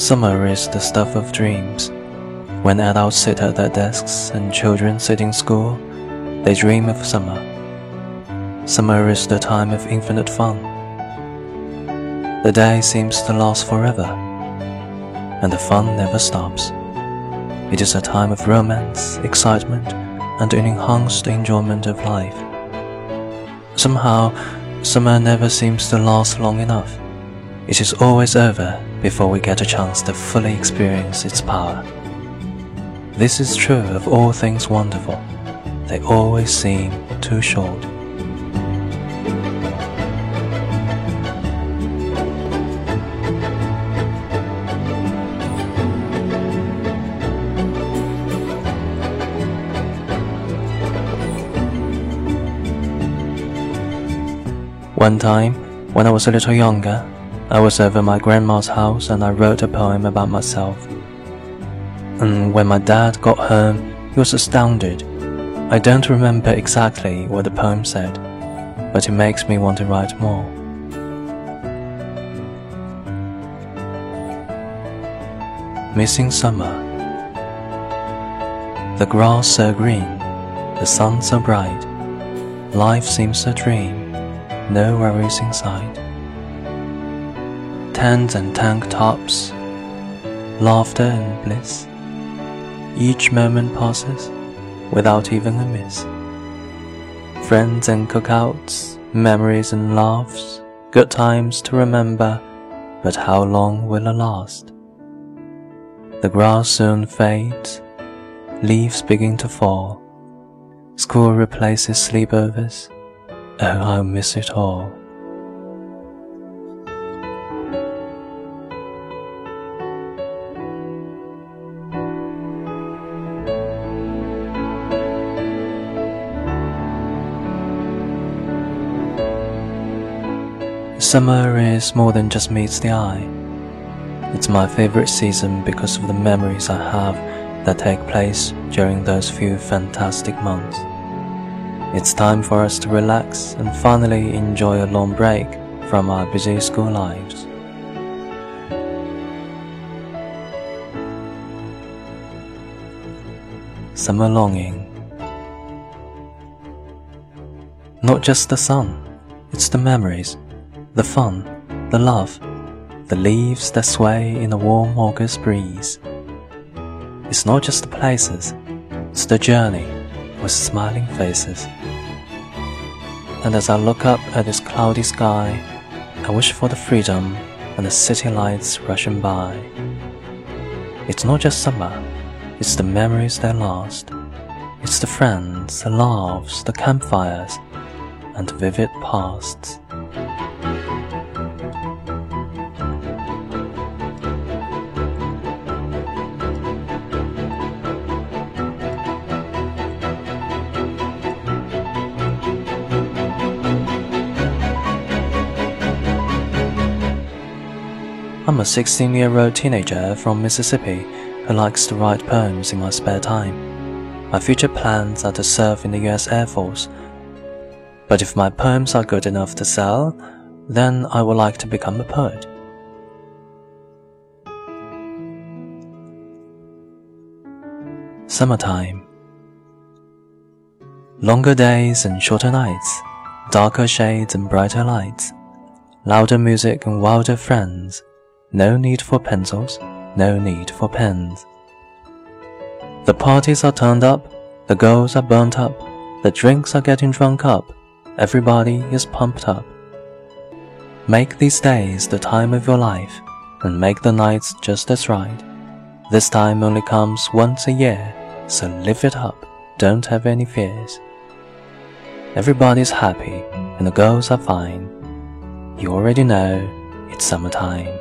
Summer is the stuff of dreams. When adults sit at their desks and children sit in school, they dream of summer. Summer is the time of infinite fun. The day seems to last forever, and the fun never stops. It is a time of romance, excitement, and an enhanced enjoyment of life. Somehow, summer never seems to last long enough. It is always over before we get a chance to fully experience its power. This is true of all things wonderful, they always seem too short. One time, when I was a little younger, I was over my grandma's house and I wrote a poem about myself. And when my dad got home, he was astounded. I don't remember exactly what the poem said, but it makes me want to write more. Missing summer. The grass so green, the sun so bright, life seems a dream, no worries in sight tans and tank tops, laughter and bliss. Each moment passes without even a miss. Friends and cookouts, memories and laughs, good times to remember, but how long will it last? The grass soon fades, leaves begin to fall. School replaces sleepovers. Oh, I'll miss it all. Summer is more than just meets the eye. It's my favorite season because of the memories I have that take place during those few fantastic months. It's time for us to relax and finally enjoy a long break from our busy school lives. Summer longing. Not just the sun, it's the memories the fun, the love, the leaves that sway in the warm August breeze. It's not just the places, it's the journey with smiling faces. And as I look up at this cloudy sky, I wish for the freedom and the city lights rushing by. It's not just summer, it's the memories that last. It's the friends, the laughs, the campfires, and vivid pasts. I'm a 16 year old teenager from Mississippi who likes to write poems in my spare time. My future plans are to serve in the US Air Force. But if my poems are good enough to sell, then I would like to become a poet. Summertime. Longer days and shorter nights, darker shades and brighter lights, louder music and wilder friends no need for pencils, no need for pens. The parties are turned up, the girls are burnt up, the drinks are getting drunk up, everybody is pumped up. Make these days the time of your life, and make the nights just as right. This time only comes once a year, so live it up, don't have any fears. Everybody's happy, and the girls are fine. You already know it's summertime.